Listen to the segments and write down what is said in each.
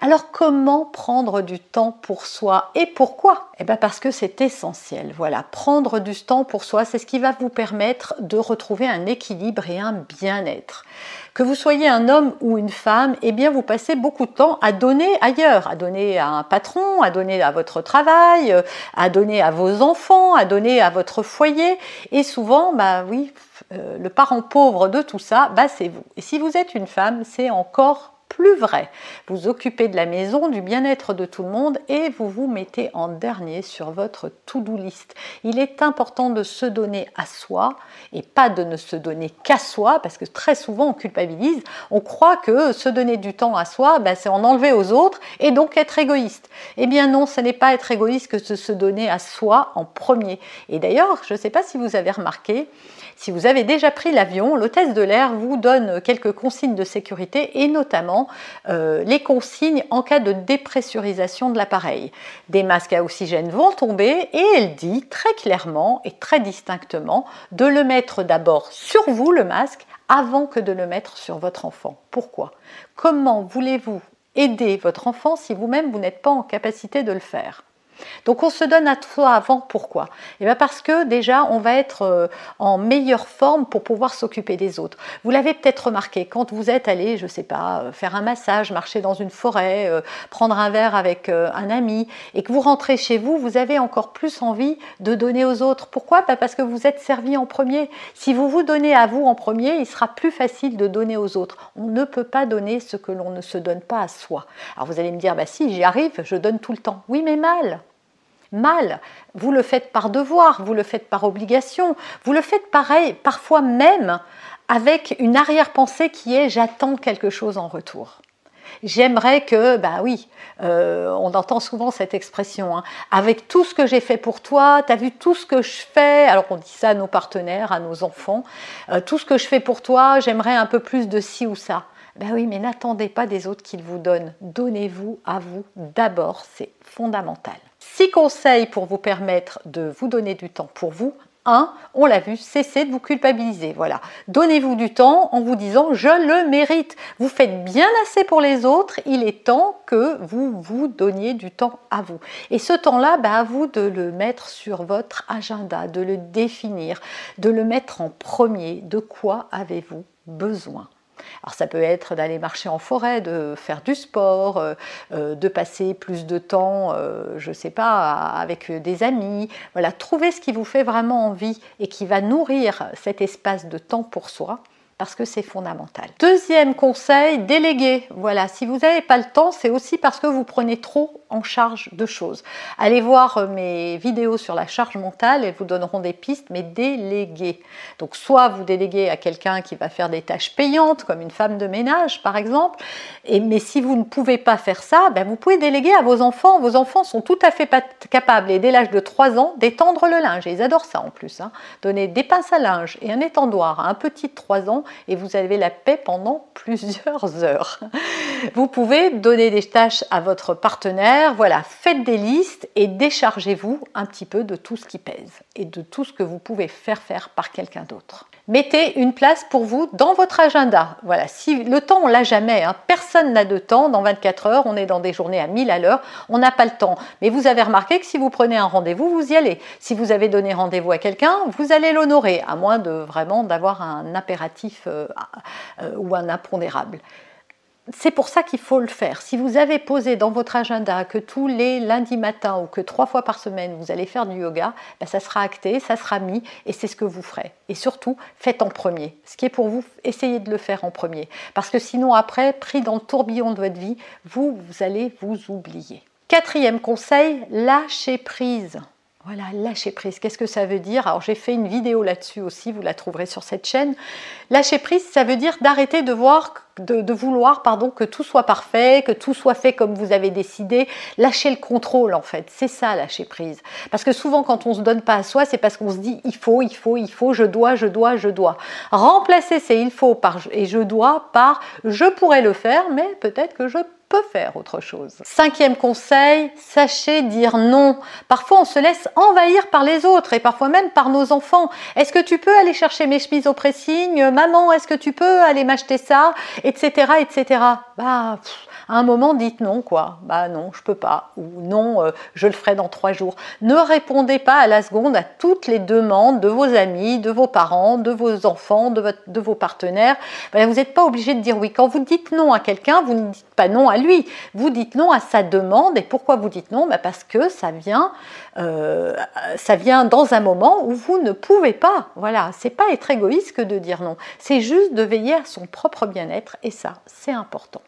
Alors comment prendre du temps pour soi et pourquoi? Eh bien parce que c'est essentiel. Voilà, prendre du temps pour soi, c'est ce qui va vous permettre de retrouver un équilibre et un bien-être. Que vous soyez un homme ou une femme, eh bien vous passez beaucoup de temps à donner ailleurs, à donner à un patron, à donner à votre travail, à donner à vos enfants, à donner à votre foyer et souvent bah oui, euh, le parent pauvre de tout ça, bah c'est vous. Et si vous êtes une femme, c'est encore plus vrai. Vous occupez de la maison, du bien-être de tout le monde et vous vous mettez en dernier sur votre to-do list. Il est important de se donner à soi et pas de ne se donner qu'à soi parce que très souvent on culpabilise. On croit que se donner du temps à soi, ben, c'est en enlever aux autres et donc être égoïste. Eh bien non, ce n'est pas être égoïste que de se donner à soi en premier. Et d'ailleurs, je ne sais pas si vous avez remarqué, si vous avez déjà pris l'avion, l'hôtesse de l'air vous donne quelques consignes de sécurité et notamment euh, les consignes en cas de dépressurisation de l'appareil. Des masques à oxygène vont tomber et elle dit très clairement et très distinctement de le mettre d'abord sur vous, le masque, avant que de le mettre sur votre enfant. Pourquoi? Comment voulez-vous aider votre enfant si vous-même vous n'êtes pas en capacité de le faire? Donc on se donne à toi avant, pourquoi eh bien parce que déjà on va être euh, en meilleure forme pour pouvoir s'occuper des autres. Vous l'avez peut-être remarqué, quand vous êtes allé, je ne sais pas, euh, faire un massage, marcher dans une forêt, euh, prendre un verre avec un ami, et que vous rentrez chez vous, vous avez encore plus envie de donner aux autres. Pourquoi? Parce que vous êtes servi en premier. Si vous vous donnez à vous en premier, il sera plus facile de donner aux autres. On ne peut pas donner ce que l'on ne se donne pas à soi. Alors vous allez me dire, bah si, j'y arrive, je donne tout le temps. Oui, mais mal mal. Vous le faites par devoir, vous le faites par obligation, vous le faites pareil, parfois même avec une arrière-pensée qui est j'attends quelque chose en retour. J'aimerais que, bah oui, euh, on entend souvent cette expression, hein, avec tout ce que j'ai fait pour toi, tu as vu tout ce que je fais, alors on dit ça à nos partenaires, à nos enfants, euh, tout ce que je fais pour toi, j'aimerais un peu plus de ci ou ça. Ben oui, mais n'attendez pas des autres qu'ils vous donnent. Donnez-vous à vous d'abord, c'est fondamental. Six conseils pour vous permettre de vous donner du temps pour vous. 1. On l'a vu, cessez de vous culpabiliser. Voilà. Donnez-vous du temps en vous disant je le mérite. Vous faites bien assez pour les autres, il est temps que vous vous donniez du temps à vous. Et ce temps-là, bah, à vous de le mettre sur votre agenda, de le définir, de le mettre en premier. De quoi avez-vous besoin? Alors ça peut être d'aller marcher en forêt, de faire du sport, euh, euh, de passer plus de temps, euh, je ne sais pas, avec des amis. Voilà, trouvez ce qui vous fait vraiment envie et qui va nourrir cet espace de temps pour soi parce que c'est fondamental. Deuxième conseil, déléguer. Voilà, si vous n'avez pas le temps, c'est aussi parce que vous prenez trop en charge de choses. Allez voir euh, mes vidéos sur la charge mentale, elles vous donneront des pistes, mais déléguer. Donc soit vous déléguez à quelqu'un qui va faire des tâches payantes, comme une femme de ménage par exemple, et, mais si vous ne pouvez pas faire ça, ben vous pouvez déléguer à vos enfants. Vos enfants sont tout à fait capables, et dès l'âge de 3 ans, d'étendre le linge. ils adorent ça en plus. Hein. Donner des pinces à linge et un étendoir à un petit de 3 ans, et vous avez la paix pendant plusieurs heures. Vous pouvez donner des tâches à votre partenaire, voilà, faites des listes et déchargez-vous un petit peu de tout ce qui pèse et de tout ce que vous pouvez faire faire par quelqu'un d'autre mettez une place pour vous dans votre agenda. Voilà, si le temps on l'a jamais, hein. personne n'a de temps dans 24 heures, on est dans des journées à 1000 à l'heure, on n'a pas le temps. Mais vous avez remarqué que si vous prenez un rendez-vous, vous y allez. Si vous avez donné rendez-vous à quelqu'un, vous allez l'honorer, à moins de vraiment d'avoir un impératif euh, euh, ou un impondérable c'est pour ça qu'il faut le faire. Si vous avez posé dans votre agenda que tous les lundis matins ou que trois fois par semaine vous allez faire du yoga, ben, ça sera acté, ça sera mis et c'est ce que vous ferez. Et surtout, faites en premier. Ce qui est pour vous, essayez de le faire en premier. Parce que sinon, après, pris dans le tourbillon de votre vie, vous, vous allez vous oublier. Quatrième conseil, lâcher prise. Voilà, lâcher prise. Qu'est-ce que ça veut dire? Alors j'ai fait une vidéo là-dessus aussi, vous la trouverez sur cette chaîne. Lâcher prise, ça veut dire d'arrêter de voir, de, vouloir, pardon, que tout soit parfait, que tout soit fait comme vous avez décidé. Lâcher le contrôle en fait, c'est ça lâcher prise. Parce que souvent quand on se donne pas à soi, c'est parce qu'on se dit il faut, il faut, il faut, je dois, je dois, je dois. Remplacer ces il faut par et je dois par je pourrais le faire, mais peut-être que je peut faire autre chose. Cinquième conseil, sachez dire non. Parfois, on se laisse envahir par les autres et parfois même par nos enfants. Est-ce que tu peux aller chercher mes chemises au pressing? Maman, est-ce que tu peux aller m'acheter ça? Etc. etc. Bah, à un moment, dites non, quoi. Bah non, je peux pas. Ou non, euh, je le ferai dans trois jours. Ne répondez pas à la seconde à toutes les demandes de vos amis, de vos parents, de vos enfants, de, vos partenaires. Bah, vous n'êtes pas obligé de dire oui. Quand vous dites non à quelqu'un, vous ne dites pas non à lui. Vous dites non à sa demande. Et pourquoi vous dites non? Bah Parce que ça vient, euh, ça vient dans un moment où vous ne pouvez pas. Voilà, c'est pas être égoïste que de dire non. C'est juste de veiller à son propre bien-être. Et ça, c'est important.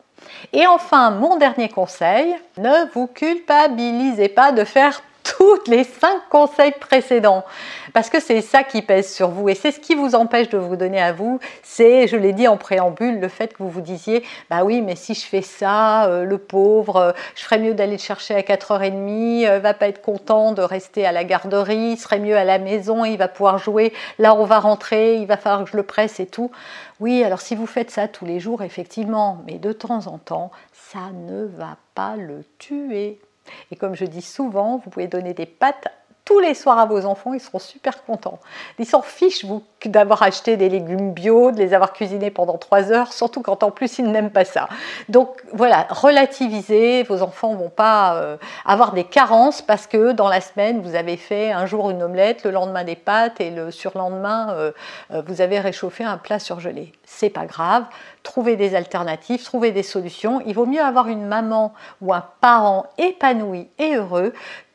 Et enfin, mon dernier conseil, ne vous culpabilisez pas de faire tous les cinq conseils précédents. Parce que c'est ça qui pèse sur vous et c'est ce qui vous empêche de vous donner à vous. C'est je l'ai dit en préambule le fait que vous vous disiez bah oui mais si je fais ça euh, le pauvre euh, je ferais mieux d'aller le chercher à 4h30 euh, va pas être content de rester à la garderie il serait mieux à la maison il va pouvoir jouer. Là on va rentrer il va falloir que je le presse et tout. Oui alors si vous faites ça tous les jours effectivement mais de temps en temps ça ne va pas le tuer et comme je dis souvent, vous pouvez donner des pâtes tous les soirs à vos enfants, ils seront super contents. Ils s'en fichent vous, d'avoir acheté des légumes bio, de les avoir cuisinés pendant trois heures, surtout quand en plus ils n'aiment pas ça. Donc voilà, relativisez, vos enfants vont pas euh, avoir des carences parce que dans la semaine vous avez fait un jour une omelette, le lendemain des pâtes et le surlendemain euh, euh, vous avez réchauffé un plat surgelé. C'est pas grave, trouvez des alternatives, trouvez des solutions. Il vaut mieux avoir une maman ou un parent épanoui et heureux